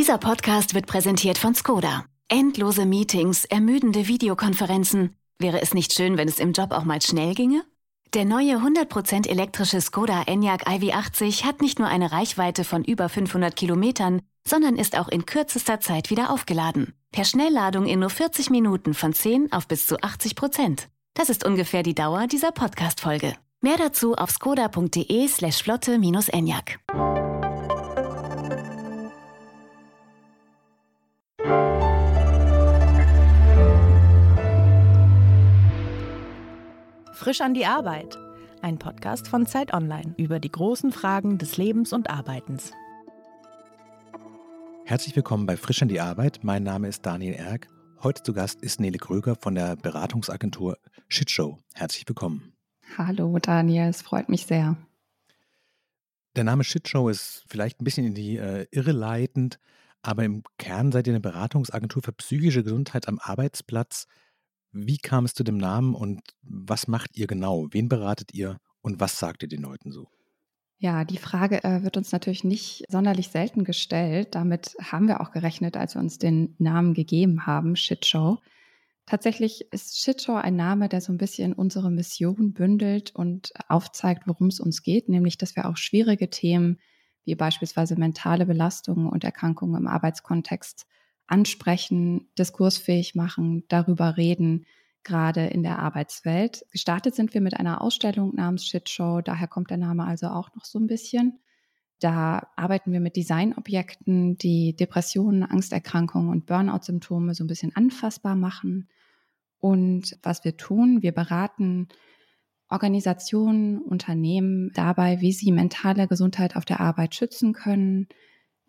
Dieser Podcast wird präsentiert von Skoda. Endlose Meetings, ermüdende Videokonferenzen. Wäre es nicht schön, wenn es im Job auch mal schnell ginge? Der neue 100% elektrische Skoda Enyaq iV80 hat nicht nur eine Reichweite von über 500 Kilometern, sondern ist auch in kürzester Zeit wieder aufgeladen. Per Schnellladung in nur 40 Minuten von 10 auf bis zu 80 Prozent. Das ist ungefähr die Dauer dieser Podcast-Folge. Mehr dazu auf skoda.de slash flotte-enyaq. Frisch an die Arbeit. Ein Podcast von Zeit Online über die großen Fragen des Lebens und Arbeitens. Herzlich willkommen bei Frisch an die Arbeit. Mein Name ist Daniel Erck. Heute zu Gast ist Nele Kröger von der Beratungsagentur Shitshow. Herzlich willkommen. Hallo Daniel, es freut mich sehr. Der Name Shitshow ist vielleicht ein bisschen in die äh, Irre leitend, aber im Kern seid ihr eine Beratungsagentur für psychische Gesundheit am Arbeitsplatz. Wie kam es zu dem Namen und was macht ihr genau? Wen beratet ihr und was sagt ihr den Leuten so? Ja, die Frage äh, wird uns natürlich nicht sonderlich selten gestellt. Damit haben wir auch gerechnet, als wir uns den Namen gegeben haben, Shitshow. Tatsächlich ist Shitshow ein Name, der so ein bisschen unsere Mission bündelt und aufzeigt, worum es uns geht, nämlich dass wir auch schwierige Themen wie beispielsweise mentale Belastungen und Erkrankungen im Arbeitskontext ansprechen, diskursfähig machen, darüber reden, gerade in der Arbeitswelt. Gestartet sind wir mit einer Ausstellung namens Shitshow, daher kommt der Name also auch noch so ein bisschen. Da arbeiten wir mit Designobjekten, die Depressionen, Angsterkrankungen und Burnout-Symptome so ein bisschen anfassbar machen. Und was wir tun, wir beraten Organisationen, Unternehmen dabei, wie sie mentale Gesundheit auf der Arbeit schützen können,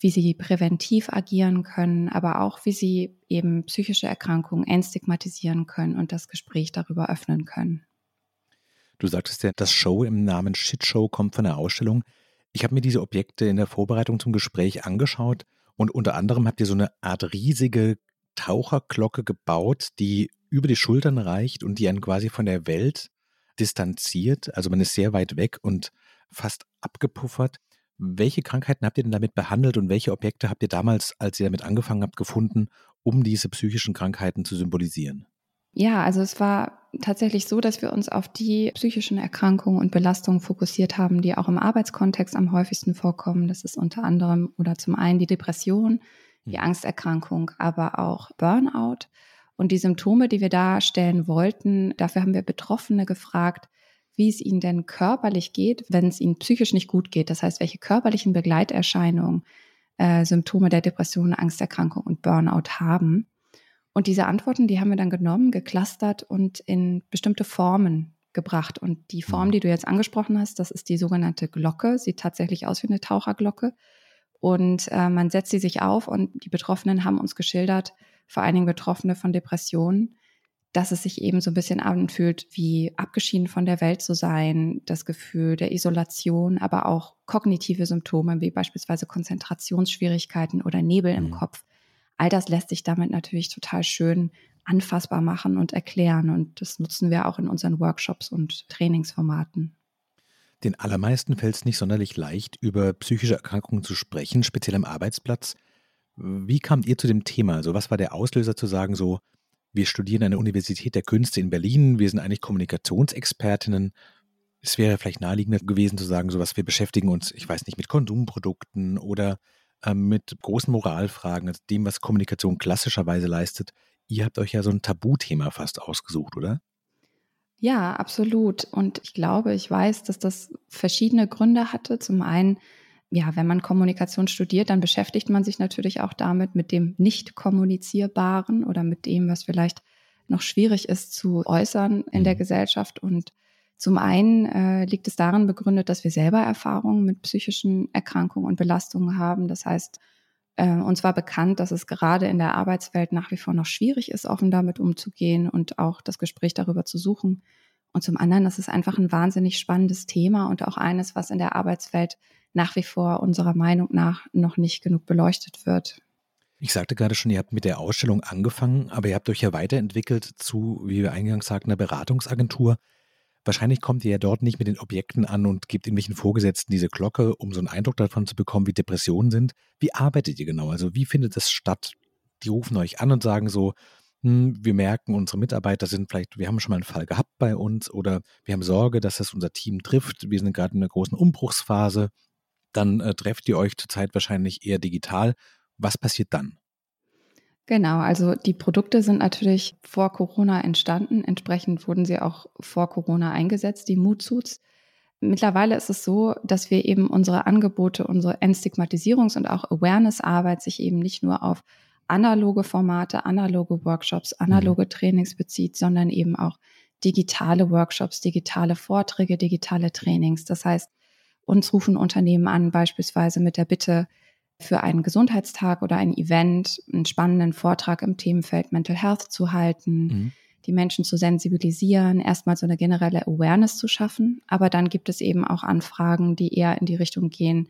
wie sie präventiv agieren können, aber auch wie sie eben psychische Erkrankungen entstigmatisieren können und das Gespräch darüber öffnen können. Du sagtest ja, das Show im Namen Shitshow kommt von der Ausstellung. Ich habe mir diese Objekte in der Vorbereitung zum Gespräch angeschaut und unter anderem habt ihr so eine Art riesige Taucherglocke gebaut, die über die Schultern reicht und die einen quasi von der Welt distanziert. Also man ist sehr weit weg und fast abgepuffert. Welche Krankheiten habt ihr denn damit behandelt und welche Objekte habt ihr damals, als ihr damit angefangen habt, gefunden, um diese psychischen Krankheiten zu symbolisieren? Ja, also es war tatsächlich so, dass wir uns auf die psychischen Erkrankungen und Belastungen fokussiert haben, die auch im Arbeitskontext am häufigsten vorkommen. Das ist unter anderem oder zum einen die Depression, die hm. Angsterkrankung, aber auch Burnout. Und die Symptome, die wir darstellen wollten, dafür haben wir Betroffene gefragt, wie es ihnen denn körperlich geht, wenn es ihnen psychisch nicht gut geht. Das heißt, welche körperlichen Begleiterscheinungen äh, Symptome der Depression, Angsterkrankung und Burnout haben. Und diese Antworten, die haben wir dann genommen, geclustert und in bestimmte Formen gebracht. Und die Form, mhm. die du jetzt angesprochen hast, das ist die sogenannte Glocke. Sieht tatsächlich aus wie eine Taucherglocke. Und äh, man setzt sie sich auf und die Betroffenen haben uns geschildert, vor allen Dingen Betroffene von Depressionen, dass es sich eben so ein bisschen anfühlt, wie abgeschieden von der Welt zu sein, das Gefühl der Isolation, aber auch kognitive Symptome wie beispielsweise Konzentrationsschwierigkeiten oder Nebel mhm. im Kopf. All das lässt sich damit natürlich total schön anfassbar machen und erklären. Und das nutzen wir auch in unseren Workshops und Trainingsformaten. Den allermeisten fällt es nicht sonderlich leicht, über psychische Erkrankungen zu sprechen, speziell am Arbeitsplatz. Wie kamt ihr zu dem Thema? Also was war der Auslöser zu sagen, so, wir studieren an der Universität der Künste in Berlin. Wir sind eigentlich Kommunikationsexpertinnen. Es wäre vielleicht naheliegender gewesen zu sagen, so was wir beschäftigen uns, ich weiß nicht, mit Konsumprodukten oder ähm, mit großen Moralfragen, also dem, was Kommunikation klassischerweise leistet. Ihr habt euch ja so ein Tabuthema fast ausgesucht, oder? Ja, absolut. Und ich glaube, ich weiß, dass das verschiedene Gründe hatte. Zum einen ja, wenn man Kommunikation studiert, dann beschäftigt man sich natürlich auch damit, mit dem nicht kommunizierbaren oder mit dem, was vielleicht noch schwierig ist zu äußern in der mhm. Gesellschaft. Und zum einen äh, liegt es darin begründet, dass wir selber Erfahrungen mit psychischen Erkrankungen und Belastungen haben. Das heißt, äh, uns war bekannt, dass es gerade in der Arbeitswelt nach wie vor noch schwierig ist, offen damit umzugehen und auch das Gespräch darüber zu suchen. Und zum anderen, das ist einfach ein wahnsinnig spannendes Thema und auch eines, was in der Arbeitswelt nach wie vor unserer Meinung nach noch nicht genug beleuchtet wird. Ich sagte gerade schon, ihr habt mit der Ausstellung angefangen, aber ihr habt euch ja weiterentwickelt zu, wie wir eingangs sagten, einer Beratungsagentur. Wahrscheinlich kommt ihr ja dort nicht mit den Objekten an und gebt irgendwelchen Vorgesetzten diese Glocke, um so einen Eindruck davon zu bekommen, wie Depressionen sind. Wie arbeitet ihr genau? Also wie findet das statt? Die rufen euch an und sagen so, wir merken, unsere Mitarbeiter sind vielleicht, wir haben schon mal einen Fall gehabt bei uns oder wir haben Sorge, dass das unser Team trifft. Wir sind gerade in einer großen Umbruchsphase. Dann äh, trefft ihr euch zurzeit wahrscheinlich eher digital. Was passiert dann? Genau, also die Produkte sind natürlich vor Corona entstanden. Entsprechend wurden sie auch vor Corona eingesetzt, die Mood Suits. Mittlerweile ist es so, dass wir eben unsere Angebote, unsere Entstigmatisierungs- und auch Awareness-Arbeit sich eben nicht nur auf analoge Formate, analoge Workshops, analoge mhm. Trainings bezieht, sondern eben auch digitale Workshops, digitale Vorträge, digitale Trainings. Das heißt, uns rufen Unternehmen an, beispielsweise mit der Bitte, für einen Gesundheitstag oder ein Event einen spannenden Vortrag im Themenfeld Mental Health zu halten, mhm. die Menschen zu sensibilisieren, erstmal so eine generelle Awareness zu schaffen. Aber dann gibt es eben auch Anfragen, die eher in die Richtung gehen,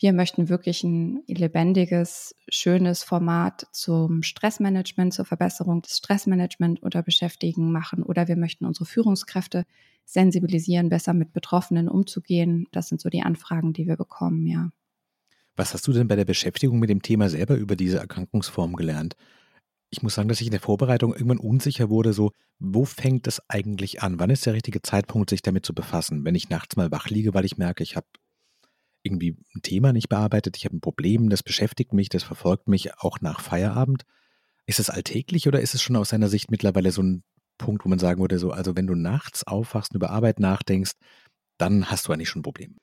wir möchten wirklich ein lebendiges, schönes Format zum Stressmanagement, zur Verbesserung des Stressmanagements oder Beschäftigen machen. Oder wir möchten unsere Führungskräfte sensibilisieren, besser mit Betroffenen umzugehen. Das sind so die Anfragen, die wir bekommen, ja. Was hast du denn bei der Beschäftigung mit dem Thema selber über diese Erkrankungsform gelernt? Ich muss sagen, dass ich in der Vorbereitung irgendwann unsicher wurde, so, wo fängt es eigentlich an? Wann ist der richtige Zeitpunkt, sich damit zu befassen? Wenn ich nachts mal wach liege, weil ich merke, ich habe irgendwie ein Thema nicht bearbeitet, ich habe ein Problem, das beschäftigt mich, das verfolgt mich auch nach Feierabend. Ist es alltäglich oder ist es schon aus seiner Sicht mittlerweile so ein Punkt, wo man sagen würde, so, also wenn du nachts aufwachst und über Arbeit nachdenkst, dann hast du eigentlich schon ein Problem?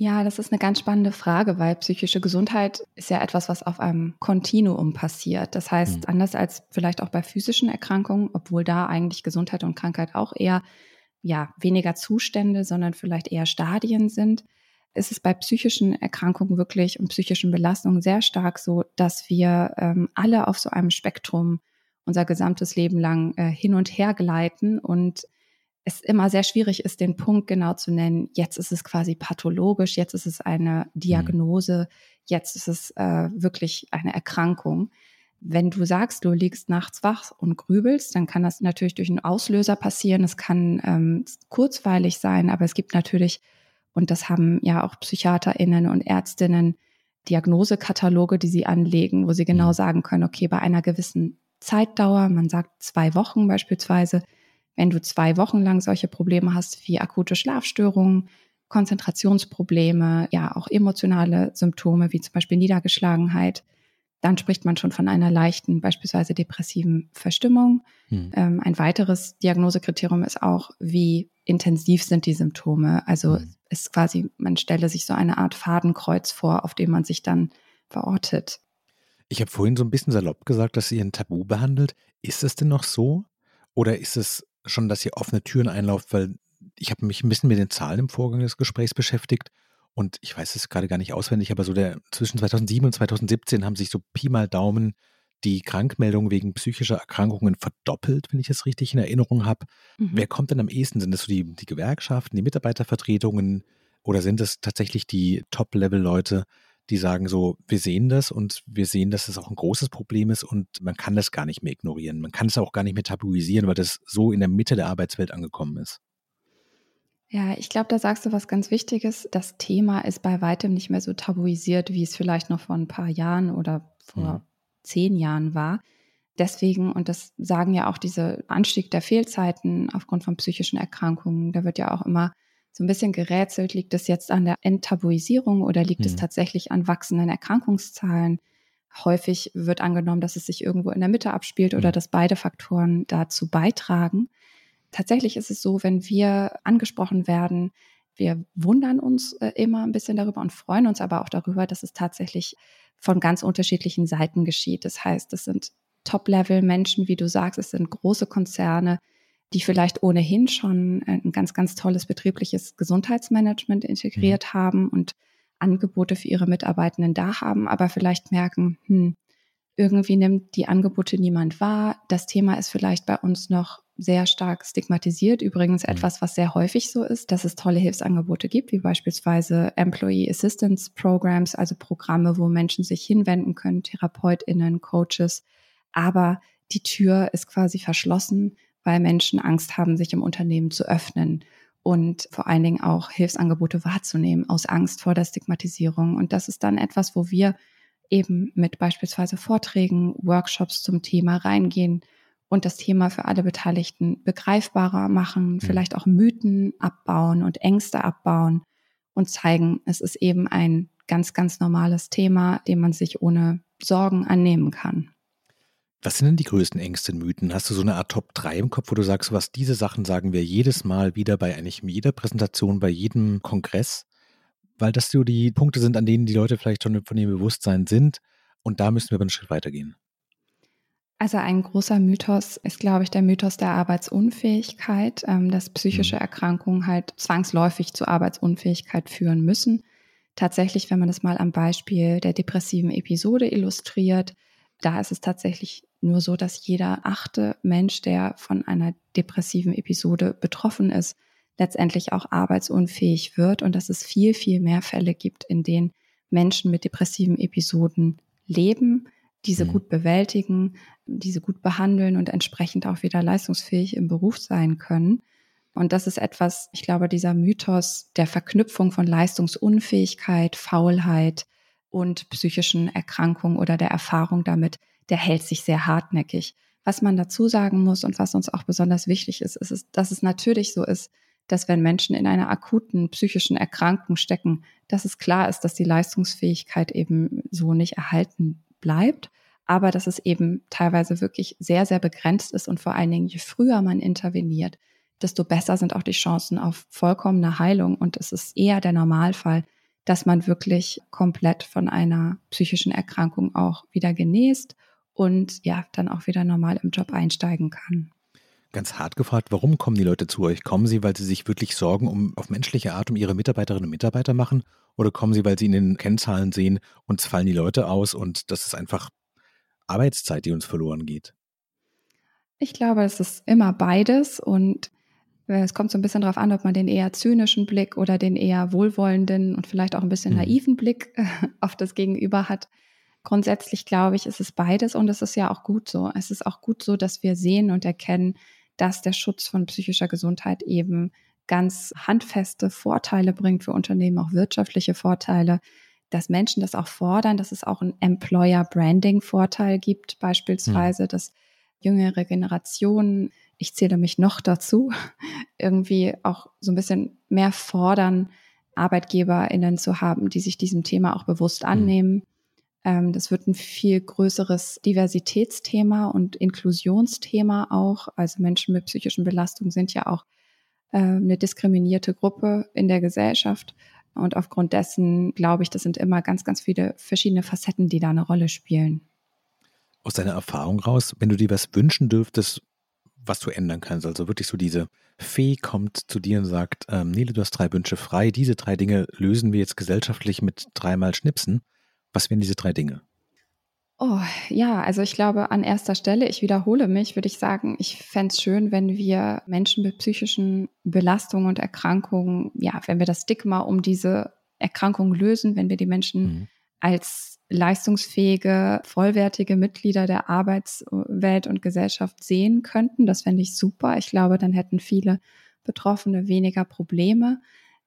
Ja, das ist eine ganz spannende Frage, weil psychische Gesundheit ist ja etwas, was auf einem Kontinuum passiert. Das heißt, mhm. anders als vielleicht auch bei physischen Erkrankungen, obwohl da eigentlich Gesundheit und Krankheit auch eher ja, weniger Zustände, sondern vielleicht eher Stadien sind, ist es bei psychischen Erkrankungen wirklich und psychischen Belastungen sehr stark so, dass wir ähm, alle auf so einem Spektrum unser gesamtes Leben lang äh, hin und her gleiten und es immer sehr schwierig ist, den Punkt genau zu nennen. Jetzt ist es quasi pathologisch, jetzt ist es eine Diagnose, jetzt ist es äh, wirklich eine Erkrankung. Wenn du sagst, du liegst nachts wach und grübelst, dann kann das natürlich durch einen Auslöser passieren. Es kann ähm, kurzweilig sein, aber es gibt natürlich, und das haben ja auch PsychiaterInnen und Ärztinnen, Diagnosekataloge, die sie anlegen, wo sie genau mhm. sagen können, okay, bei einer gewissen Zeitdauer, man sagt zwei Wochen beispielsweise, wenn du zwei Wochen lang solche Probleme hast wie akute Schlafstörungen, Konzentrationsprobleme, ja auch emotionale Symptome wie zum Beispiel Niedergeschlagenheit, dann spricht man schon von einer leichten, beispielsweise depressiven Verstimmung. Hm. Ähm, ein weiteres Diagnosekriterium ist auch, wie intensiv sind die Symptome. Also hm. ist quasi, man stelle sich so eine Art Fadenkreuz vor, auf dem man sich dann verortet. Ich habe vorhin so ein bisschen salopp gesagt, dass ihr ein Tabu behandelt. Ist es denn noch so? Oder ist es schon, dass ihr offene Türen einlauft, weil ich habe mich ein bisschen mit den Zahlen im Vorgang des Gesprächs beschäftigt und ich weiß es gerade gar nicht auswendig, aber so der zwischen 2007 und 2017 haben sich so Pi mal Daumen die Krankmeldungen wegen psychischer Erkrankungen verdoppelt, wenn ich es richtig in Erinnerung habe. Mhm. Wer kommt denn am ehesten? Sind das so die, die Gewerkschaften, die Mitarbeitervertretungen oder sind es tatsächlich die Top-Level-Leute, die sagen so, wir sehen das und wir sehen, dass es das auch ein großes Problem ist und man kann das gar nicht mehr ignorieren. Man kann es auch gar nicht mehr tabuisieren, weil das so in der Mitte der Arbeitswelt angekommen ist. Ja, ich glaube, da sagst du was ganz Wichtiges. Das Thema ist bei weitem nicht mehr so tabuisiert, wie es vielleicht noch vor ein paar Jahren oder vor ja. zehn Jahren war. Deswegen, und das sagen ja auch diese Anstieg der Fehlzeiten aufgrund von psychischen Erkrankungen, da wird ja auch immer so ein bisschen gerätselt, liegt es jetzt an der Enttabuisierung oder liegt mhm. es tatsächlich an wachsenden Erkrankungszahlen? Häufig wird angenommen, dass es sich irgendwo in der Mitte abspielt oder mhm. dass beide Faktoren dazu beitragen. Tatsächlich ist es so, wenn wir angesprochen werden, wir wundern uns äh, immer ein bisschen darüber und freuen uns aber auch darüber, dass es tatsächlich von ganz unterschiedlichen Seiten geschieht. Das heißt, es sind Top-Level-Menschen, wie du sagst, es sind große Konzerne, die vielleicht ohnehin schon ein ganz, ganz tolles betriebliches Gesundheitsmanagement integriert mhm. haben und Angebote für ihre Mitarbeitenden da haben, aber vielleicht merken, hm, irgendwie nimmt die Angebote niemand wahr. Das Thema ist vielleicht bei uns noch sehr stark stigmatisiert. Übrigens mhm. etwas, was sehr häufig so ist, dass es tolle Hilfsangebote gibt, wie beispielsweise Employee Assistance Programs, also Programme, wo Menschen sich hinwenden können, TherapeutInnen, Coaches. Aber die Tür ist quasi verschlossen weil Menschen Angst haben, sich im Unternehmen zu öffnen und vor allen Dingen auch Hilfsangebote wahrzunehmen aus Angst vor der Stigmatisierung. Und das ist dann etwas, wo wir eben mit beispielsweise Vorträgen, Workshops zum Thema reingehen und das Thema für alle Beteiligten begreifbarer machen, mhm. vielleicht auch Mythen abbauen und Ängste abbauen und zeigen, es ist eben ein ganz, ganz normales Thema, dem man sich ohne Sorgen annehmen kann. Was sind denn die größten Ängste, Mythen? Hast du so eine Art Top 3 im Kopf, wo du sagst, was diese Sachen sagen wir jedes Mal wieder bei eigentlich jeder Präsentation, bei jedem Kongress? Weil das so die Punkte sind, an denen die Leute vielleicht schon von ihrem Bewusstsein sind. Und da müssen wir aber einen Schritt weitergehen. Also ein großer Mythos ist, glaube ich, der Mythos der Arbeitsunfähigkeit, ähm, dass psychische mhm. Erkrankungen halt zwangsläufig zu Arbeitsunfähigkeit führen müssen. Tatsächlich, wenn man das mal am Beispiel der depressiven Episode illustriert, da ist es tatsächlich nur so, dass jeder achte Mensch, der von einer depressiven Episode betroffen ist, letztendlich auch arbeitsunfähig wird und dass es viel, viel mehr Fälle gibt, in denen Menschen mit depressiven Episoden leben, diese mhm. gut bewältigen, diese gut behandeln und entsprechend auch wieder leistungsfähig im Beruf sein können. Und das ist etwas, ich glaube, dieser Mythos der Verknüpfung von Leistungsunfähigkeit, Faulheit und psychischen Erkrankungen oder der Erfahrung damit, der hält sich sehr hartnäckig. Was man dazu sagen muss und was uns auch besonders wichtig ist, ist, dass es natürlich so ist, dass wenn Menschen in einer akuten psychischen Erkrankung stecken, dass es klar ist, dass die Leistungsfähigkeit eben so nicht erhalten bleibt, aber dass es eben teilweise wirklich sehr, sehr begrenzt ist und vor allen Dingen, je früher man interveniert, desto besser sind auch die Chancen auf vollkommene Heilung und es ist eher der Normalfall, dass man wirklich komplett von einer psychischen Erkrankung auch wieder genäst und ja, dann auch wieder normal im Job einsteigen kann. Ganz hart gefragt, warum kommen die Leute zu euch? Kommen sie, weil sie sich wirklich Sorgen um auf menschliche Art um ihre Mitarbeiterinnen und Mitarbeiter machen? Oder kommen sie, weil sie in den Kennzahlen sehen, uns fallen die Leute aus und das ist einfach Arbeitszeit, die uns verloren geht? Ich glaube, es ist immer beides und äh, es kommt so ein bisschen darauf an, ob man den eher zynischen Blick oder den eher wohlwollenden und vielleicht auch ein bisschen mhm. naiven Blick äh, auf das Gegenüber hat. Grundsätzlich glaube ich, ist es beides und es ist ja auch gut so. Es ist auch gut so, dass wir sehen und erkennen, dass der Schutz von psychischer Gesundheit eben ganz handfeste Vorteile bringt für Unternehmen, auch wirtschaftliche Vorteile, dass Menschen das auch fordern, dass es auch einen Employer-Branding-Vorteil gibt, beispielsweise, mhm. dass jüngere Generationen, ich zähle mich noch dazu, irgendwie auch so ein bisschen mehr fordern, ArbeitgeberInnen zu haben, die sich diesem Thema auch bewusst hm. annehmen. Mhm. das wird ein viel größeres Diversitätsthema und Inklusionsthema auch. Also Menschen mit psychischen Belastungen sind ja auch äh, eine diskriminierte Gruppe in der Gesellschaft. Und aufgrund dessen glaube ich, das sind immer ganz, ganz viele verschiedene Facetten, die da eine Rolle spielen. Aus deiner Erfahrung raus, wenn du dir was wünschen dürftest, was du ändern kannst, also wirklich so diese Fee kommt zu dir und sagt, ähm, Nele, du hast drei Wünsche frei, diese drei Dinge lösen wir jetzt gesellschaftlich mit dreimal Schnipsen. Was wären diese drei Dinge? Oh, ja, also ich glaube, an erster Stelle, ich wiederhole mich, würde ich sagen, ich fände es schön, wenn wir Menschen mit psychischen Belastungen und Erkrankungen, ja, wenn wir das Stigma um diese Erkrankung lösen, wenn wir die Menschen mhm. als leistungsfähige, vollwertige Mitglieder der Arbeitswelt und Gesellschaft sehen könnten. Das fände ich super. Ich glaube, dann hätten viele Betroffene weniger Probleme,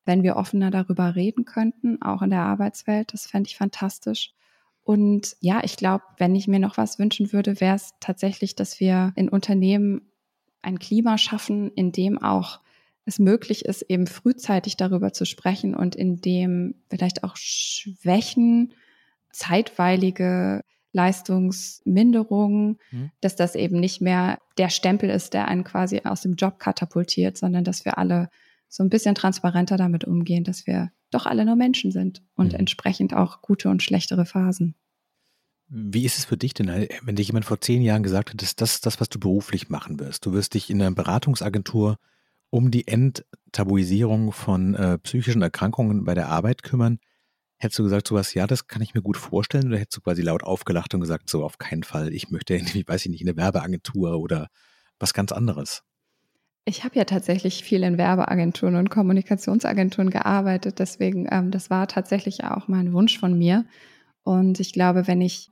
wenn wir offener darüber reden könnten, auch in der Arbeitswelt. Das fände ich fantastisch. Und ja, ich glaube, wenn ich mir noch was wünschen würde, wäre es tatsächlich, dass wir in Unternehmen ein Klima schaffen, in dem auch es möglich ist, eben frühzeitig darüber zu sprechen und in dem vielleicht auch Schwächen, zeitweilige Leistungsminderungen, mhm. dass das eben nicht mehr der Stempel ist, der einen quasi aus dem Job katapultiert, sondern dass wir alle so ein bisschen transparenter damit umgehen, dass wir doch alle nur Menschen sind und mhm. entsprechend auch gute und schlechtere Phasen. Wie ist es für dich denn, wenn dir jemand vor zehn Jahren gesagt hat, dass das ist das, was du beruflich machen wirst? Du wirst dich in einer Beratungsagentur um die Enttabuisierung von äh, psychischen Erkrankungen bei der Arbeit kümmern. Hättest du gesagt, sowas, ja, das kann ich mir gut vorstellen, oder hättest du quasi laut aufgelacht und gesagt, so auf keinen Fall, ich möchte irgendwie, weiß ich nicht, in eine Werbeagentur oder was ganz anderes? Ich habe ja tatsächlich viel in Werbeagenturen und Kommunikationsagenturen gearbeitet, deswegen, ähm, das war tatsächlich auch mein Wunsch von mir. Und ich glaube, wenn ich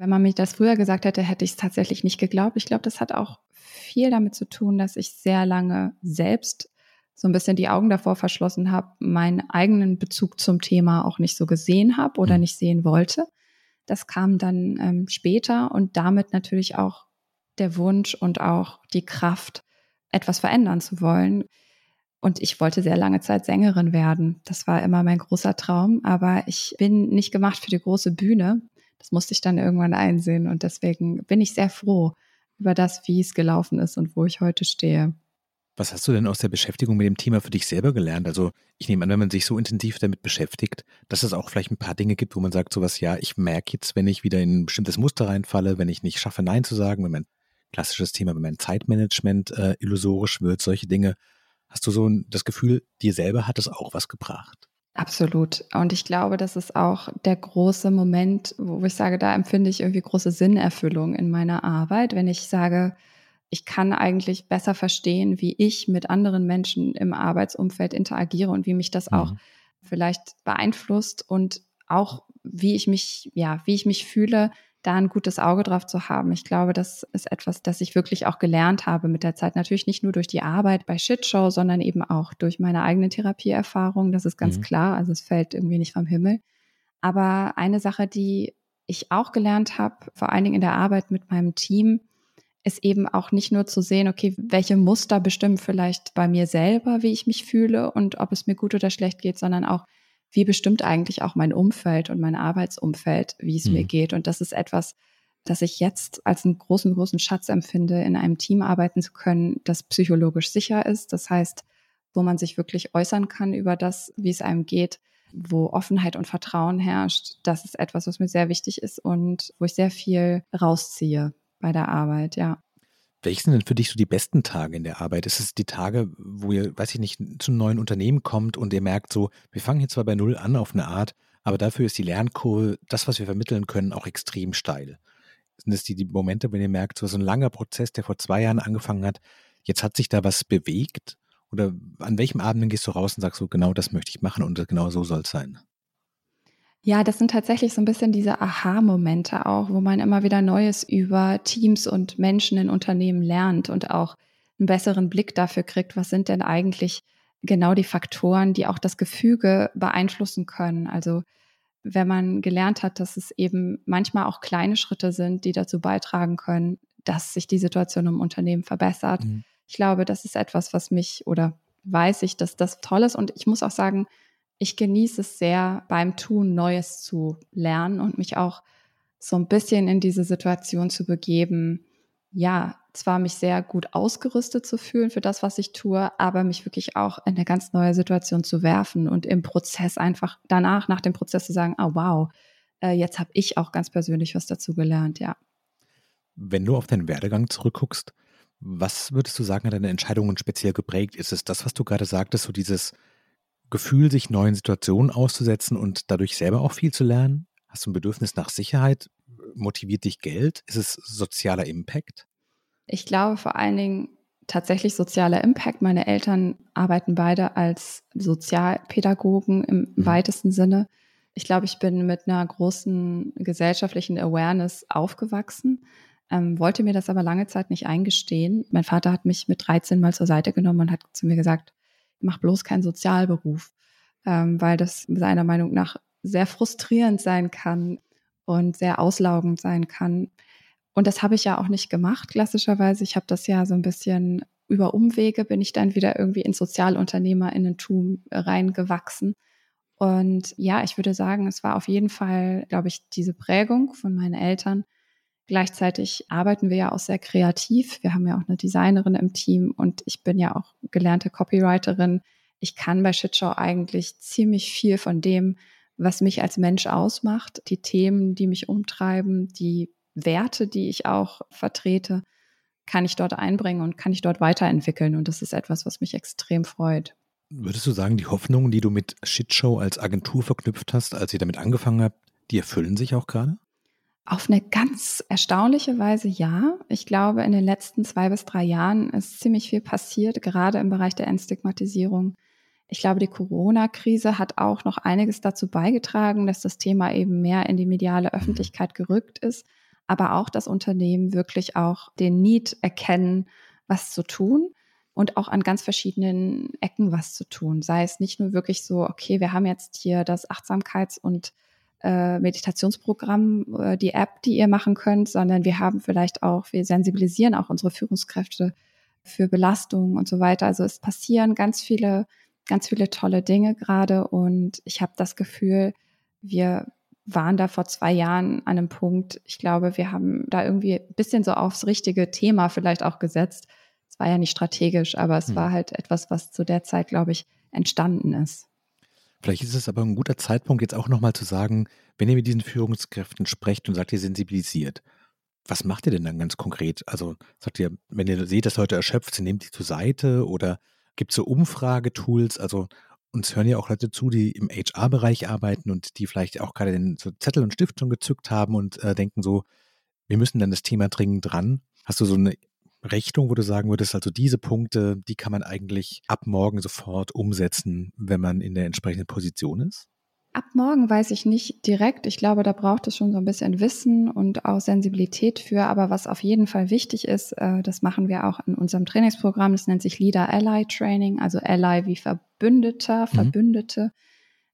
Wenn man mir das früher gesagt hätte, hätte ich es tatsächlich nicht geglaubt. Ich glaube, das hat auch viel damit zu tun, dass ich sehr lange selbst so ein bisschen die Augen davor verschlossen habe, meinen eigenen Bezug zum Thema auch nicht so gesehen habe oder mhm. nicht sehen wollte. Das kam dann ähm, später und damit natürlich auch der Wunsch und auch die Kraft, etwas verändern zu wollen. Und ich wollte sehr lange Zeit Sängerin werden. Das war immer mein großer Traum, aber ich bin nicht gemacht für die große Bühne. Das musste ich dann irgendwann einsehen und deswegen bin ich sehr froh über das, wie es gelaufen ist und wo ich heute stehe. Was hast du denn aus der Beschäftigung mit dem Thema für dich selber gelernt? Also ich nehme an, wenn man sich so intensiv damit beschäftigt, dass es auch vielleicht ein paar Dinge gibt, wo man sagt sowas, ja, ich merke jetzt, wenn ich wieder in ein bestimmtes Muster reinfalle, wenn ich nicht schaffe, Nein zu sagen, wenn mein klassisches Thema, wenn mein Zeitmanagement äh, illusorisch wird, solche Dinge. Hast du so das Gefühl, dir selber hat es auch was gebracht? Absolut. Und ich glaube, das ist auch der große Moment, wo ich sage, da empfinde ich irgendwie große Sinnerfüllung in meiner Arbeit, wenn ich sage, ich kann eigentlich besser verstehen, wie ich mit anderen Menschen im Arbeitsumfeld interagiere und wie mich das auch mhm. vielleicht beeinflusst und auch wie ich mich, ja, wie ich mich fühle, da ein gutes Auge drauf zu haben. Ich glaube, das ist etwas, das ich wirklich auch gelernt habe mit der Zeit. Natürlich nicht nur durch die Arbeit bei Shitshow, sondern eben auch durch meine eigene Therapieerfahrung. Das ist ganz mhm. klar. Also es fällt irgendwie nicht vom Himmel. Aber eine Sache, die ich auch gelernt habe, vor allen Dingen in der Arbeit mit meinem Team, ist eben auch nicht nur zu sehen, okay, welche Muster bestimmen vielleicht bei mir selber, wie ich mich fühle und ob es mir gut oder schlecht geht, sondern auch, wie bestimmt eigentlich auch mein Umfeld und mein Arbeitsumfeld, wie es mhm. mir geht. Und das ist etwas, das ich jetzt als einen großen, großen Schatz empfinde, in einem Team arbeiten zu können, das psychologisch sicher ist. Das heißt, wo man sich wirklich äußern kann über das, wie es einem geht, wo Offenheit und Vertrauen herrscht. Das ist etwas, was mir sehr wichtig ist und wo ich sehr viel rausziehe bei der Arbeit, ja. Welche sind denn für dich so die besten Tage in der Arbeit? Ist es die Tage, wo ihr, weiß ich nicht, zu einem neuen Unternehmen kommt und ihr merkt so, wir fangen hier zwar bei Null an auf eine Art, aber dafür ist die Lernkurve, das, was wir vermitteln können, auch extrem steil. Sind es die, die Momente, wenn ihr merkt, so, so ein langer Prozess, der vor zwei Jahren angefangen hat, jetzt hat sich da was bewegt? Oder an welchem Abend gehst du raus und sagst so, genau das möchte ich machen und genau so soll es sein? Ja, das sind tatsächlich so ein bisschen diese Aha-Momente auch, wo man immer wieder Neues über Teams und Menschen in Unternehmen lernt und auch einen besseren Blick dafür kriegt, was sind denn eigentlich genau die Faktoren, die auch das Gefüge beeinflussen können. Also wenn man gelernt hat, dass es eben manchmal auch kleine Schritte sind, die dazu beitragen können, dass sich die Situation im Unternehmen verbessert. Mhm. Ich glaube, das ist etwas, was mich oder weiß ich, dass das toll ist. Und ich muss auch sagen, ich genieße es sehr, beim Tun Neues zu lernen und mich auch so ein bisschen in diese Situation zu begeben. Ja, zwar mich sehr gut ausgerüstet zu fühlen für das, was ich tue, aber mich wirklich auch in eine ganz neue Situation zu werfen und im Prozess einfach danach, nach dem Prozess zu sagen, oh wow, äh, jetzt habe ich auch ganz persönlich was dazu gelernt, ja. Wenn du auf deinen Werdegang zurückguckst, was würdest du sagen, hat deine Entscheidungen speziell geprägt? Ist es das, was du gerade sagtest, so dieses Gefühl, sich neuen Situationen auszusetzen und dadurch selber auch viel zu lernen? Hast du ein Bedürfnis nach Sicherheit? Motiviert dich Geld? Ist es sozialer Impact? Ich glaube vor allen Dingen tatsächlich sozialer Impact. Meine Eltern arbeiten beide als Sozialpädagogen im mhm. weitesten Sinne. Ich glaube, ich bin mit einer großen gesellschaftlichen Awareness aufgewachsen, ähm, wollte mir das aber lange Zeit nicht eingestehen. Mein Vater hat mich mit 13 mal zur Seite genommen und hat zu mir gesagt, mach bloß keinen Sozialberuf, ähm, weil das seiner Meinung nach sehr frustrierend sein kann und sehr auslaugend sein kann. Und das habe ich ja auch nicht gemacht, klassischerweise. Ich habe das ja so ein bisschen über Umwege bin ich dann wieder irgendwie ins Sozialunternehmerinnentum reingewachsen. Und ja, ich würde sagen, es war auf jeden Fall, glaube ich, diese Prägung von meinen Eltern, Gleichzeitig arbeiten wir ja auch sehr kreativ. Wir haben ja auch eine Designerin im Team und ich bin ja auch gelernte Copywriterin. Ich kann bei Shitshow eigentlich ziemlich viel von dem, was mich als Mensch ausmacht, die Themen, die mich umtreiben, die Werte, die ich auch vertrete, kann ich dort einbringen und kann ich dort weiterentwickeln. Und das ist etwas, was mich extrem freut. Würdest du sagen, die Hoffnungen, die du mit Shitshow als Agentur verknüpft hast, als ihr damit angefangen habt, die erfüllen sich auch gerade? Auf eine ganz erstaunliche Weise ja. Ich glaube, in den letzten zwei bis drei Jahren ist ziemlich viel passiert, gerade im Bereich der Entstigmatisierung. Ich glaube, die Corona-Krise hat auch noch einiges dazu beigetragen, dass das Thema eben mehr in die mediale Öffentlichkeit gerückt ist. aber auch das Unternehmen wirklich auch den Need erkennen, was zu tun und auch an ganz verschiedenen Ecken was zu tun. Sei es nicht nur wirklich so, okay, wir haben jetzt hier das Achtsamkeits- und äh, Meditationsprogramm, äh, die App, die ihr machen könnt, sondern wir haben vielleicht auch, wir sensibilisieren auch unsere Führungskräfte für Belastungen und so weiter. Also es passieren ganz viele, ganz viele tolle Dinge gerade und ich habe das Gefühl, wir waren da vor zwei Jahren an einem Punkt, ich glaube, wir haben da irgendwie ein bisschen so aufs richtige Thema vielleicht auch gesetzt. Es war ja nicht strategisch, aber es hm. war halt etwas, was zu der Zeit, glaube ich, entstanden ist. Vielleicht ist es aber ein guter Zeitpunkt, jetzt auch nochmal zu sagen, wenn ihr mit diesen Führungskräften sprecht und sagt, ihr sensibilisiert, was macht ihr denn dann ganz konkret? Also sagt ihr, wenn ihr seht, dass Leute erschöpft sind, nehmt die zur Seite oder gibt es so Umfragetools? Also uns hören ja auch Leute zu, die im HR-Bereich arbeiten und die vielleicht auch gerade den so Zettel und Stift schon gezückt haben und äh, denken so, wir müssen dann das Thema dringend dran. Hast du so eine Richtung, wo du sagen würdest, also diese Punkte, die kann man eigentlich ab morgen sofort umsetzen, wenn man in der entsprechenden Position ist? Ab morgen weiß ich nicht direkt. Ich glaube, da braucht es schon so ein bisschen Wissen und auch Sensibilität für. Aber was auf jeden Fall wichtig ist, äh, das machen wir auch in unserem Trainingsprogramm. Das nennt sich Leader Ally Training, also Ally wie Verbündeter. Verbündete. Mhm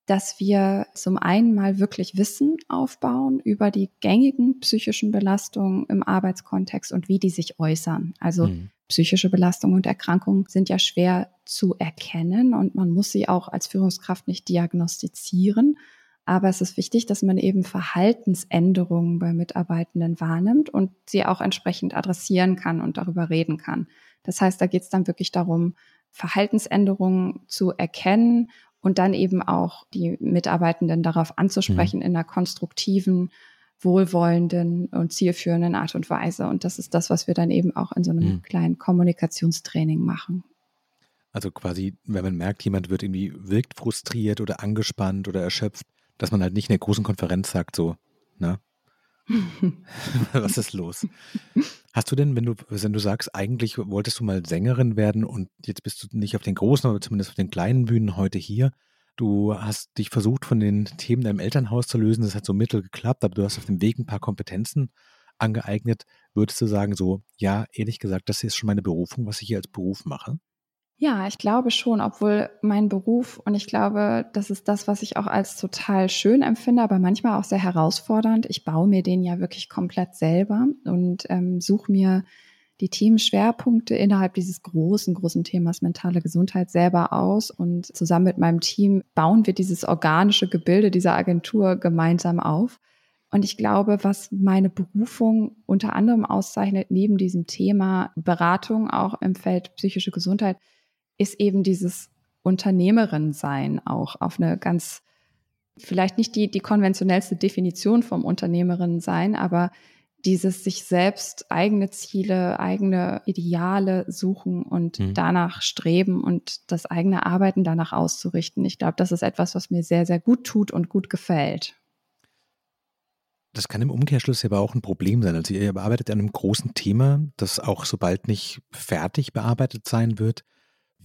dass wir zum einen mal wirklich Wissen aufbauen über die gängigen psychischen Belastungen im Arbeitskontext und wie die sich äußern. Also mhm. psychische Belastungen und Erkrankungen sind ja schwer zu erkennen und man muss sie auch als Führungskraft nicht diagnostizieren. Aber es ist wichtig, dass man eben Verhaltensänderungen bei Mitarbeitenden wahrnimmt und sie auch entsprechend adressieren kann und darüber reden kann. Das heißt, da geht es dann wirklich darum, Verhaltensänderungen zu erkennen und dann eben auch die Mitarbeitenden darauf anzusprechen mhm. in einer konstruktiven, wohlwollenden und zielführenden Art und Weise. Und das ist das, was wir dann eben auch in so einem mhm. kleinen Kommunikationstraining machen. Also quasi, wenn man merkt, jemand wird irgendwie wirkt frustriert oder angespannt oder erschöpft, dass man halt nicht in der großen Konferenz sagt, so, ne? Was ist los? Hast du denn, wenn du, wenn du sagst, eigentlich wolltest du mal Sängerin werden und jetzt bist du nicht auf den großen, aber zumindest auf den kleinen Bühnen heute hier. Du hast dich versucht, von den Themen deinem Elternhaus zu lösen. Das hat so mittel geklappt, aber du hast auf dem Weg ein paar Kompetenzen angeeignet. Würdest du sagen, so, ja, ehrlich gesagt, das ist schon meine Berufung, was ich hier als Beruf mache? Ja, ich glaube schon, obwohl mein Beruf und ich glaube, das ist das, was ich auch als total schön empfinde, aber manchmal auch sehr herausfordernd. Ich baue mir den ja wirklich komplett selber und ähm, suche mir die Themenschwerpunkte innerhalb dieses großen, großen Themas mentale Gesundheit selber aus und zusammen mit meinem Team bauen wir dieses organische Gebilde dieser Agentur gemeinsam auf. Und ich glaube, was meine Berufung unter anderem auszeichnet, neben diesem Thema Beratung auch im Feld psychische Gesundheit, ist eben dieses Unternehmerin sein auch auf eine ganz, vielleicht nicht die, die konventionellste Definition vom Unternehmerin sein, aber dieses sich selbst eigene Ziele, eigene Ideale suchen und mhm. danach streben und das eigene Arbeiten danach auszurichten. Ich glaube, das ist etwas, was mir sehr, sehr gut tut und gut gefällt. Das kann im Umkehrschluss aber auch ein Problem sein. Also ihr bearbeitet an einem großen Thema, das auch sobald nicht fertig bearbeitet sein wird,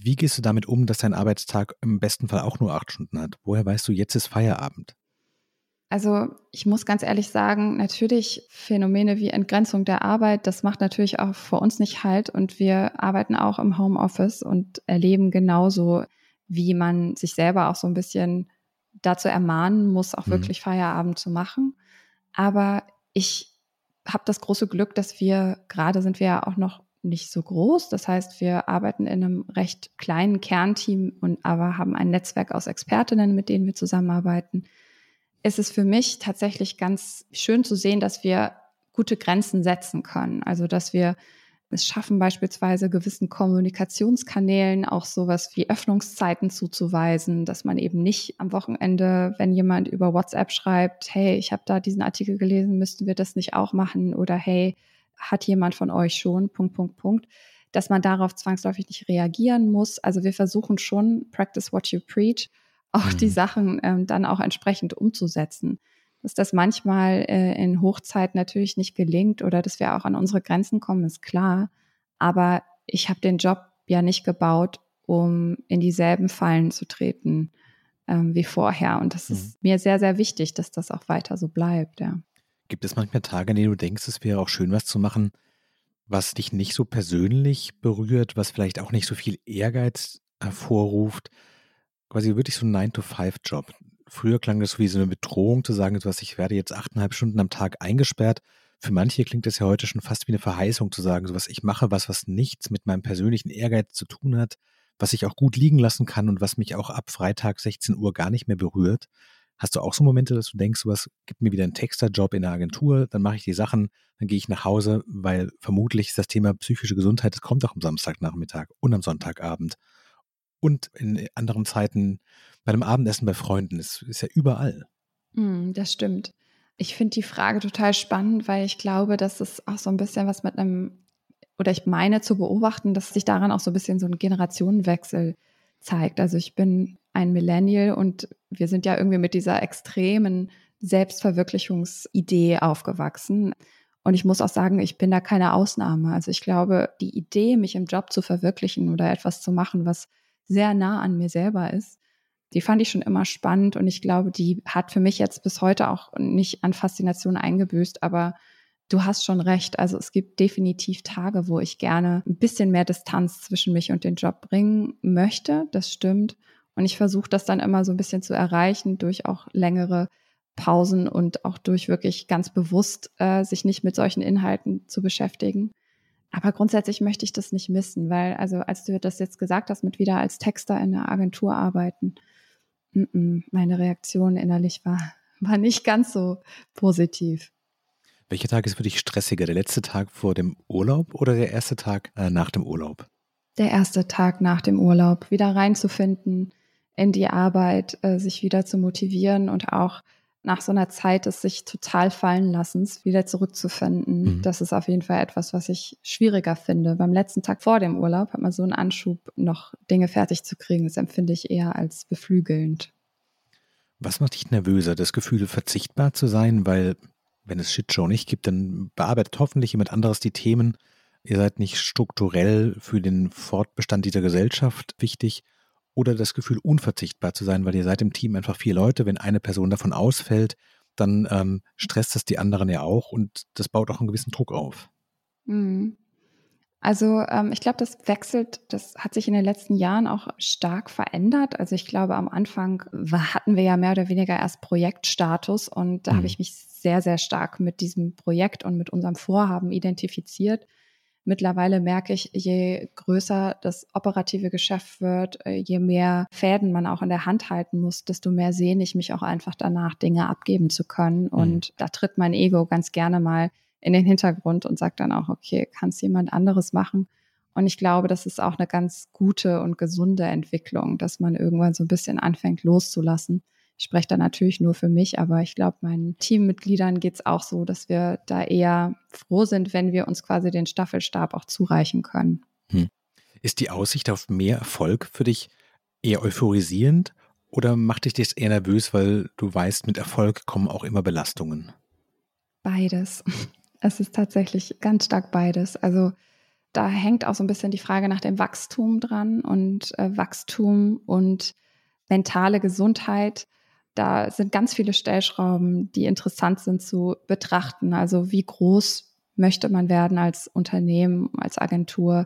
wie gehst du damit um, dass dein Arbeitstag im besten Fall auch nur acht Stunden hat? Woher weißt du, jetzt ist Feierabend? Also ich muss ganz ehrlich sagen, natürlich Phänomene wie Entgrenzung der Arbeit, das macht natürlich auch vor uns nicht halt. Und wir arbeiten auch im Homeoffice und erleben genauso, wie man sich selber auch so ein bisschen dazu ermahnen muss, auch mhm. wirklich Feierabend zu machen. Aber ich habe das große Glück, dass wir, gerade sind wir ja auch noch nicht so groß. Das heißt, wir arbeiten in einem recht kleinen Kernteam und aber haben ein Netzwerk aus Expertinnen, mit denen wir zusammenarbeiten. Es ist für mich tatsächlich ganz schön zu sehen, dass wir gute Grenzen setzen können. Also, dass wir es schaffen, beispielsweise gewissen Kommunikationskanälen auch sowas wie Öffnungszeiten zuzuweisen, dass man eben nicht am Wochenende, wenn jemand über WhatsApp schreibt, hey, ich habe da diesen Artikel gelesen, müssten wir das nicht auch machen? Oder hey, hat jemand von euch schon, Punkt, Punkt, Punkt, dass man darauf zwangsläufig nicht reagieren muss. Also wir versuchen schon, practice what you preach, auch mhm. die Sachen ähm, dann auch entsprechend umzusetzen. Dass das manchmal äh, in Hochzeit natürlich nicht gelingt oder dass wir auch an unsere Grenzen kommen, ist klar. Aber ich habe den Job ja nicht gebaut, um in dieselben Fallen zu treten ähm, wie vorher. Und das mhm. ist mir sehr, sehr wichtig, dass das auch weiter so bleibt, ja. Gibt es manchmal Tage, an denen du denkst, es wäre auch schön, was zu machen, was dich nicht so persönlich berührt, was vielleicht auch nicht so viel Ehrgeiz hervorruft? Quasi wirklich so ein 9-to-5-Job. Früher klang das wie so eine Bedrohung zu sagen, was ich werde jetzt achteinhalb Stunden am Tag eingesperrt. Für manche klingt das ja heute schon fast wie eine Verheißung zu sagen, so ich mache, was was nichts mit meinem persönlichen Ehrgeiz zu tun hat, was ich auch gut liegen lassen kann und was mich auch ab Freitag 16 Uhr gar nicht mehr berührt. Hast du auch so Momente, dass du denkst, was gibt mir wieder einen Texterjob in der Agentur, dann mache ich die Sachen, dann gehe ich nach Hause, weil vermutlich ist das Thema psychische Gesundheit, das kommt auch am Samstagnachmittag und am Sonntagabend und in anderen Zeiten bei einem Abendessen bei Freunden. Das ist ja überall. Mm, das stimmt. Ich finde die Frage total spannend, weil ich glaube, dass es auch so ein bisschen was mit einem, oder ich meine zu beobachten, dass sich daran auch so ein bisschen so ein Generationenwechsel zeigt. Also ich bin ein Millennial und wir sind ja irgendwie mit dieser extremen Selbstverwirklichungsidee aufgewachsen. Und ich muss auch sagen, ich bin da keine Ausnahme. Also ich glaube, die Idee, mich im Job zu verwirklichen oder etwas zu machen, was sehr nah an mir selber ist, die fand ich schon immer spannend und ich glaube, die hat für mich jetzt bis heute auch nicht an Faszination eingebüßt, aber du hast schon recht. Also es gibt definitiv Tage, wo ich gerne ein bisschen mehr Distanz zwischen mich und den Job bringen möchte. Das stimmt. Und ich versuche das dann immer so ein bisschen zu erreichen durch auch längere Pausen und auch durch wirklich ganz bewusst äh, sich nicht mit solchen Inhalten zu beschäftigen. Aber grundsätzlich möchte ich das nicht missen, weil, also als du das jetzt gesagt hast, mit wieder als Texter in der Agentur arbeiten, m -m, meine Reaktion innerlich war, war nicht ganz so positiv. Welcher Tag ist für dich stressiger? Der letzte Tag vor dem Urlaub oder der erste Tag äh, nach dem Urlaub? Der erste Tag nach dem Urlaub, wieder reinzufinden in die Arbeit, äh, sich wieder zu motivieren und auch nach so einer Zeit des sich total fallen lassens wieder zurückzufinden. Mhm. Das ist auf jeden Fall etwas, was ich schwieriger finde. Beim letzten Tag vor dem Urlaub hat man so einen Anschub, noch Dinge fertig zu kriegen. Das empfinde ich eher als beflügelnd. Was macht dich nervöser? Das Gefühl, verzichtbar zu sein, weil wenn es Shitshow nicht gibt, dann bearbeitet hoffentlich jemand anderes die Themen. Ihr seid nicht strukturell für den Fortbestand dieser Gesellschaft wichtig oder das Gefühl, unverzichtbar zu sein, weil ihr seid im Team einfach vier Leute. Wenn eine Person davon ausfällt, dann ähm, stresst das die anderen ja auch und das baut auch einen gewissen Druck auf. Mhm. Also ähm, ich glaube, das wechselt, das hat sich in den letzten Jahren auch stark verändert. Also ich glaube, am Anfang hatten wir ja mehr oder weniger erst Projektstatus und da mhm. habe ich mich sehr, sehr stark mit diesem Projekt und mit unserem Vorhaben identifiziert. Mittlerweile merke ich, je größer das operative Geschäft wird, äh, je mehr Fäden man auch in der Hand halten muss, desto mehr sehne ich mich auch einfach danach, Dinge abgeben zu können. Mhm. Und da tritt mein Ego ganz gerne mal in den Hintergrund und sagt dann auch, okay, kann es jemand anderes machen? Und ich glaube, das ist auch eine ganz gute und gesunde Entwicklung, dass man irgendwann so ein bisschen anfängt loszulassen. Ich spreche da natürlich nur für mich, aber ich glaube, meinen Teammitgliedern geht es auch so, dass wir da eher froh sind, wenn wir uns quasi den Staffelstab auch zureichen können. Hm. Ist die Aussicht auf mehr Erfolg für dich eher euphorisierend oder macht dich das eher nervös, weil du weißt, mit Erfolg kommen auch immer Belastungen? Beides. Es ist tatsächlich ganz stark beides. Also da hängt auch so ein bisschen die Frage nach dem Wachstum dran und äh, Wachstum und mentale Gesundheit. Da sind ganz viele Stellschrauben, die interessant sind zu betrachten. Also wie groß möchte man werden als Unternehmen, als Agentur?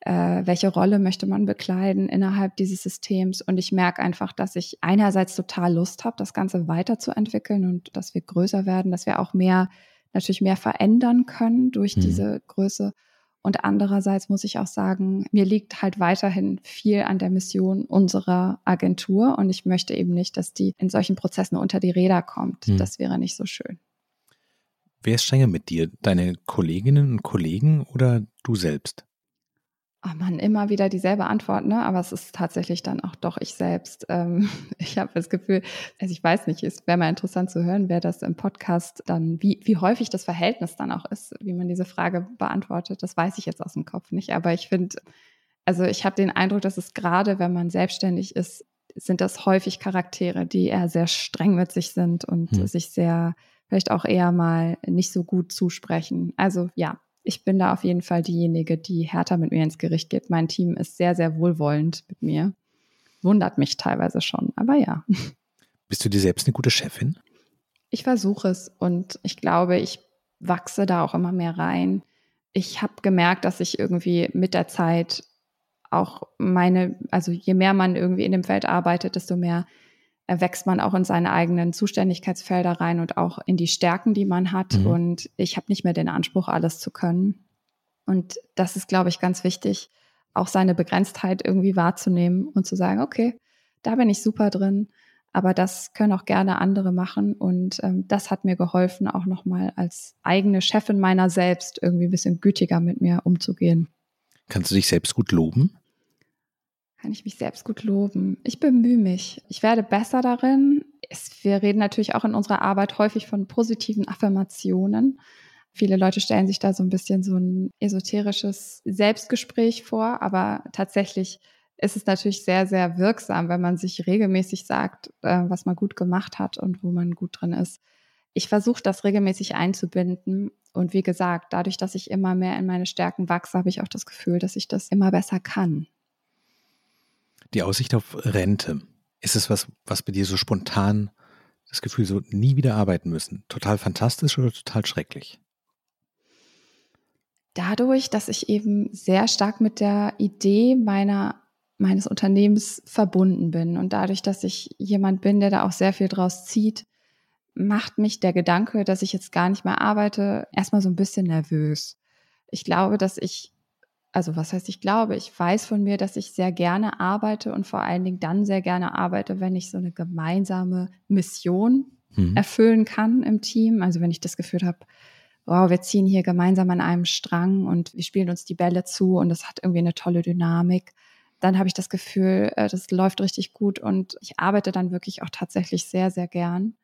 Äh, welche Rolle möchte man bekleiden innerhalb dieses Systems? Und ich merke einfach, dass ich einerseits total Lust habe, das Ganze weiterzuentwickeln und dass wir größer werden, dass wir auch mehr natürlich mehr verändern können durch mhm. diese Größe. Und andererseits muss ich auch sagen, mir liegt halt weiterhin viel an der Mission unserer Agentur und ich möchte eben nicht, dass die in solchen Prozessen unter die Räder kommt. Mhm. Das wäre nicht so schön. Wer ist strenger mit dir? Deine Kolleginnen und Kollegen oder du selbst? Oh man, immer wieder dieselbe Antwort, ne? Aber es ist tatsächlich dann auch doch ich selbst. Ähm, ich habe das Gefühl, also ich weiß nicht, es wäre mal interessant zu hören, wer das im Podcast dann, wie, wie häufig das Verhältnis dann auch ist, wie man diese Frage beantwortet. Das weiß ich jetzt aus dem Kopf nicht. Aber ich finde, also ich habe den Eindruck, dass es gerade, wenn man selbstständig ist, sind das häufig Charaktere, die eher sehr streng mit sich sind und hm. sich sehr vielleicht auch eher mal nicht so gut zusprechen. Also ja, ich bin da auf jeden Fall diejenige, die härter mit mir ins Gericht geht. Mein Team ist sehr, sehr wohlwollend mit mir. Wundert mich teilweise schon, aber ja. Bist du dir selbst eine gute Chefin? Ich versuche es und ich glaube, ich wachse da auch immer mehr rein. Ich habe gemerkt, dass ich irgendwie mit der Zeit auch meine, also je mehr man irgendwie in dem Feld arbeitet, desto mehr wächst man auch in seine eigenen Zuständigkeitsfelder rein und auch in die Stärken, die man hat. Mhm. Und ich habe nicht mehr den Anspruch, alles zu können. Und das ist, glaube ich, ganz wichtig, auch seine Begrenztheit irgendwie wahrzunehmen und zu sagen, okay, da bin ich super drin, aber das können auch gerne andere machen. Und ähm, das hat mir geholfen, auch nochmal als eigene Chefin meiner selbst irgendwie ein bisschen gütiger mit mir umzugehen. Kannst du dich selbst gut loben? Kann ich mich selbst gut loben? Ich bemühe mich. Ich werde besser darin. Es, wir reden natürlich auch in unserer Arbeit häufig von positiven Affirmationen. Viele Leute stellen sich da so ein bisschen so ein esoterisches Selbstgespräch vor, aber tatsächlich ist es natürlich sehr, sehr wirksam, wenn man sich regelmäßig sagt, äh, was man gut gemacht hat und wo man gut drin ist. Ich versuche das regelmäßig einzubinden. Und wie gesagt, dadurch, dass ich immer mehr in meine Stärken wachse, habe ich auch das Gefühl, dass ich das immer besser kann. Die Aussicht auf Rente, ist es was, was bei dir so spontan das Gefühl, so nie wieder arbeiten müssen? Total fantastisch oder total schrecklich? Dadurch, dass ich eben sehr stark mit der Idee meiner meines Unternehmens verbunden bin. Und dadurch, dass ich jemand bin, der da auch sehr viel draus zieht, macht mich der Gedanke, dass ich jetzt gar nicht mehr arbeite, erstmal so ein bisschen nervös. Ich glaube, dass ich, also was heißt ich glaube, ich weiß von mir, dass ich sehr gerne arbeite und vor allen Dingen dann sehr gerne arbeite, wenn ich so eine gemeinsame Mission mhm. erfüllen kann im Team. Also wenn ich das Gefühl habe, wow, wir ziehen hier gemeinsam an einem Strang und wir spielen uns die Bälle zu und das hat irgendwie eine tolle Dynamik dann habe ich das Gefühl, äh, das läuft richtig gut und ich arbeite dann wirklich auch tatsächlich sehr, sehr gern.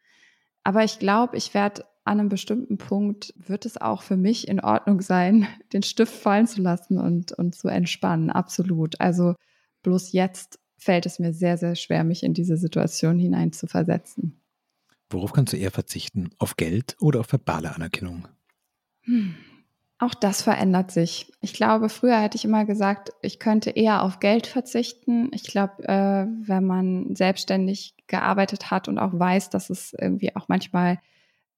Aber ich glaube, ich werde an einem bestimmten Punkt, wird es auch für mich in Ordnung sein, den Stift fallen zu lassen und, und zu entspannen. Absolut. Also bloß jetzt fällt es mir sehr, sehr schwer, mich in diese Situation hinein zu versetzen. Worauf kannst du eher verzichten? Auf Geld oder auf verbale Anerkennung? Hm. Auch das verändert sich. Ich glaube, früher hätte ich immer gesagt, ich könnte eher auf Geld verzichten. Ich glaube, äh, wenn man selbstständig gearbeitet hat und auch weiß, dass es irgendwie auch manchmal,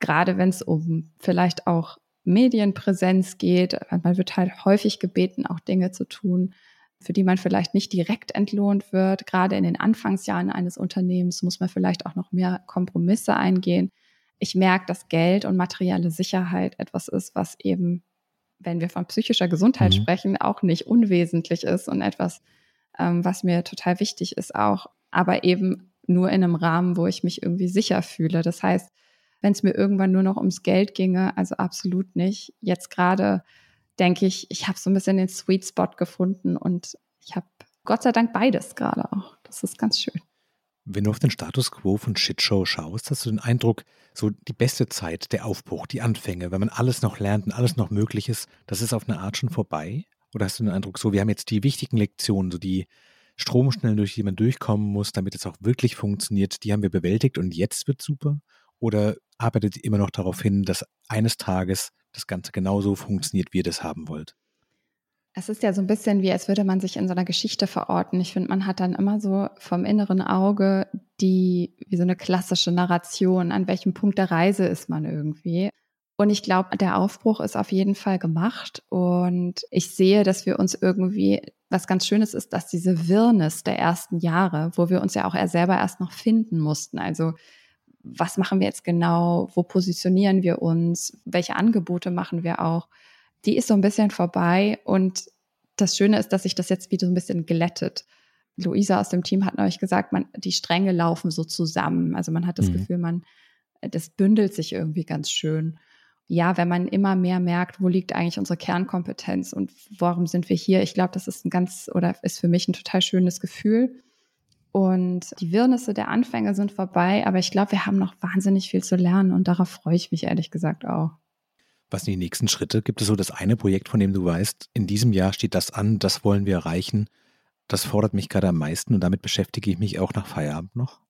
gerade wenn es um vielleicht auch Medienpräsenz geht, man wird halt häufig gebeten, auch Dinge zu tun, für die man vielleicht nicht direkt entlohnt wird. Gerade in den Anfangsjahren eines Unternehmens muss man vielleicht auch noch mehr Kompromisse eingehen. Ich merke, dass Geld und materielle Sicherheit etwas ist, was eben wenn wir von psychischer Gesundheit mhm. sprechen, auch nicht unwesentlich ist und etwas, ähm, was mir total wichtig ist auch, aber eben nur in einem Rahmen, wo ich mich irgendwie sicher fühle. Das heißt, wenn es mir irgendwann nur noch ums Geld ginge, also absolut nicht. Jetzt gerade denke ich, ich habe so ein bisschen den Sweet Spot gefunden und ich habe Gott sei Dank beides gerade auch. Das ist ganz schön. Wenn du auf den Status quo von Shitshow schaust, hast du den Eindruck, so die beste Zeit, der Aufbruch, die Anfänge, wenn man alles noch lernt und alles noch möglich ist, das ist auf eine Art schon vorbei? Oder hast du den Eindruck, so wir haben jetzt die wichtigen Lektionen, so die Stromschnellen, durch die man durchkommen muss, damit es auch wirklich funktioniert, die haben wir bewältigt und jetzt wird super? Oder arbeitet ihr immer noch darauf hin, dass eines Tages das Ganze genauso funktioniert, wie ihr das haben wollt? Es ist ja so ein bisschen wie, als würde man sich in so einer Geschichte verorten. Ich finde, man hat dann immer so vom inneren Auge die, wie so eine klassische Narration, an welchem Punkt der Reise ist man irgendwie. Und ich glaube, der Aufbruch ist auf jeden Fall gemacht. Und ich sehe, dass wir uns irgendwie, was ganz Schönes ist, dass diese Wirrnis der ersten Jahre, wo wir uns ja auch selber erst noch finden mussten. Also, was machen wir jetzt genau? Wo positionieren wir uns? Welche Angebote machen wir auch? die ist so ein bisschen vorbei und das Schöne ist, dass sich das jetzt wieder so ein bisschen glättet. Luisa aus dem Team hat neulich gesagt, man, die Stränge laufen so zusammen. Also man hat das mhm. Gefühl, man, das bündelt sich irgendwie ganz schön. Ja, wenn man immer mehr merkt, wo liegt eigentlich unsere Kernkompetenz und warum sind wir hier? Ich glaube, das ist ein ganz oder ist für mich ein total schönes Gefühl. Und die Wirrnisse der Anfänge sind vorbei, aber ich glaube, wir haben noch wahnsinnig viel zu lernen und darauf freue ich mich ehrlich gesagt auch. Was sind die nächsten Schritte? Gibt es so das eine Projekt, von dem du weißt, in diesem Jahr steht das an, das wollen wir erreichen? Das fordert mich gerade am meisten und damit beschäftige ich mich auch nach Feierabend noch.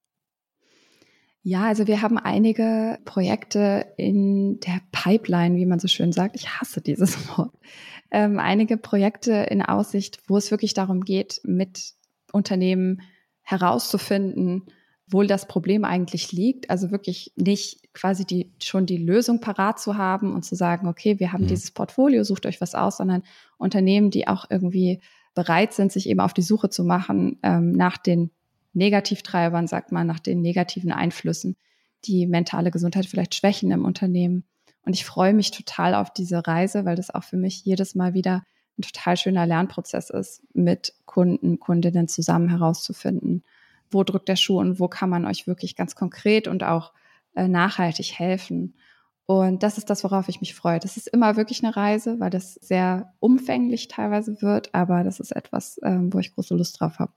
Ja, also wir haben einige Projekte in der Pipeline, wie man so schön sagt. Ich hasse dieses Wort. Ähm, einige Projekte in Aussicht, wo es wirklich darum geht, mit Unternehmen herauszufinden, wo das Problem eigentlich liegt. Also wirklich nicht quasi die, schon die Lösung parat zu haben und zu sagen, okay, wir haben mhm. dieses Portfolio, sucht euch was aus, sondern Unternehmen, die auch irgendwie bereit sind, sich eben auf die Suche zu machen ähm, nach den Negativtreibern, sagt man, nach den negativen Einflüssen, die mentale Gesundheit vielleicht schwächen im Unternehmen. Und ich freue mich total auf diese Reise, weil das auch für mich jedes Mal wieder ein total schöner Lernprozess ist, mit Kunden, Kundinnen zusammen herauszufinden, wo drückt der Schuh und wo kann man euch wirklich ganz konkret und auch äh, nachhaltig helfen. Und das ist das, worauf ich mich freue. Das ist immer wirklich eine Reise, weil das sehr umfänglich teilweise wird, aber das ist etwas, ähm, wo ich große Lust drauf habe.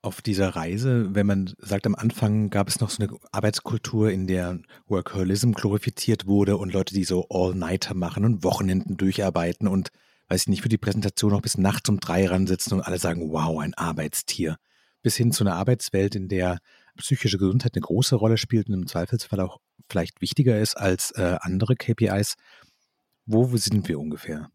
Auf dieser Reise, wenn man sagt, am Anfang gab es noch so eine Arbeitskultur, in der Workaholism glorifiziert wurde und Leute, die so All-Nighter machen und Wochenenden durcharbeiten und, weiß ich nicht, für die Präsentation noch bis nachts um drei ran sitzen und alle sagen, wow, ein Arbeitstier. Bis hin zu einer Arbeitswelt, in der psychische Gesundheit eine große Rolle spielt und im Zweifelsfall auch vielleicht wichtiger ist als äh, andere KPIs. Wo sind wir ungefähr?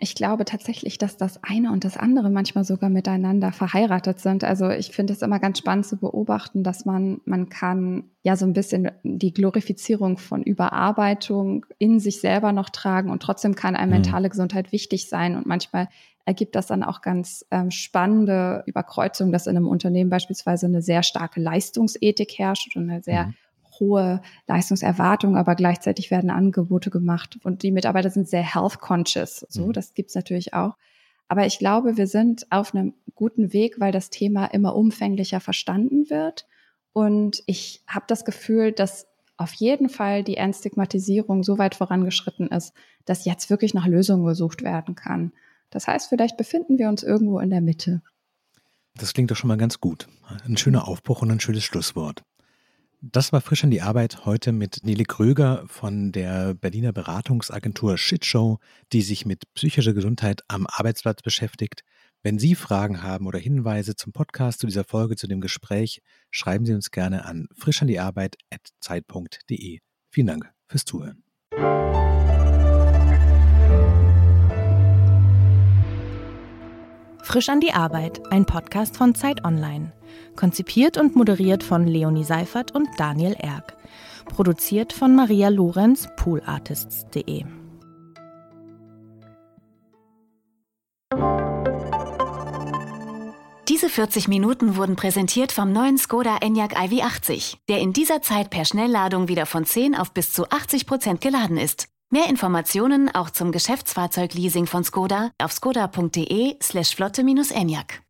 Ich glaube tatsächlich, dass das eine und das andere manchmal sogar miteinander verheiratet sind. Also ich finde es immer ganz spannend zu beobachten, dass man, man kann ja so ein bisschen die Glorifizierung von Überarbeitung in sich selber noch tragen und trotzdem kann eine mhm. mentale Gesundheit wichtig sein. Und manchmal ergibt das dann auch ganz ähm, spannende Überkreuzungen, dass in einem Unternehmen beispielsweise eine sehr starke Leistungsethik herrscht und eine sehr mhm. Hohe Leistungserwartung, aber gleichzeitig werden Angebote gemacht und die Mitarbeiter sind sehr health conscious. So, mhm. das gibt's natürlich auch. Aber ich glaube, wir sind auf einem guten Weg, weil das Thema immer umfänglicher verstanden wird. Und ich habe das Gefühl, dass auf jeden Fall die Entstigmatisierung so weit vorangeschritten ist, dass jetzt wirklich nach Lösungen gesucht werden kann. Das heißt, vielleicht befinden wir uns irgendwo in der Mitte. Das klingt doch schon mal ganz gut. Ein schöner Aufbruch und ein schönes Schlusswort. Das war frisch an die Arbeit heute mit Nele Kröger von der Berliner Beratungsagentur Shitshow, die sich mit psychischer Gesundheit am Arbeitsplatz beschäftigt. Wenn Sie Fragen haben oder Hinweise zum Podcast, zu dieser Folge, zu dem Gespräch, schreiben Sie uns gerne an frischandiearbeit.zeit.de. Vielen Dank fürs Zuhören. Frisch an die Arbeit, ein Podcast von Zeit Online. Konzipiert und moderiert von Leonie Seifert und Daniel Erck. Produziert von Maria Lorenz, poolartists.de. Diese 40 Minuten wurden präsentiert vom neuen Skoda Enyaq iV80, der in dieser Zeit per Schnellladung wieder von 10 auf bis zu 80 Prozent geladen ist. Mehr Informationen auch zum Geschäftsfahrzeugleasing von Skoda auf skoda.de slash flotte-enyaq.